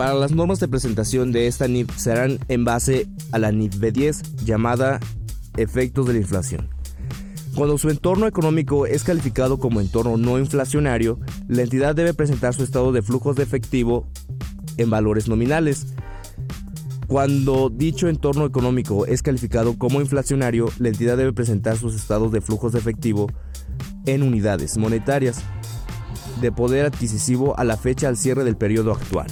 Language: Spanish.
Para las normas de presentación de esta NIF serán en base a la NIF B10 llamada efectos de la inflación. Cuando su entorno económico es calificado como entorno no inflacionario, la entidad debe presentar su estado de flujos de efectivo en valores nominales. Cuando dicho entorno económico es calificado como inflacionario, la entidad debe presentar sus estados de flujos de efectivo en unidades monetarias de poder adquisitivo a la fecha al cierre del periodo actual.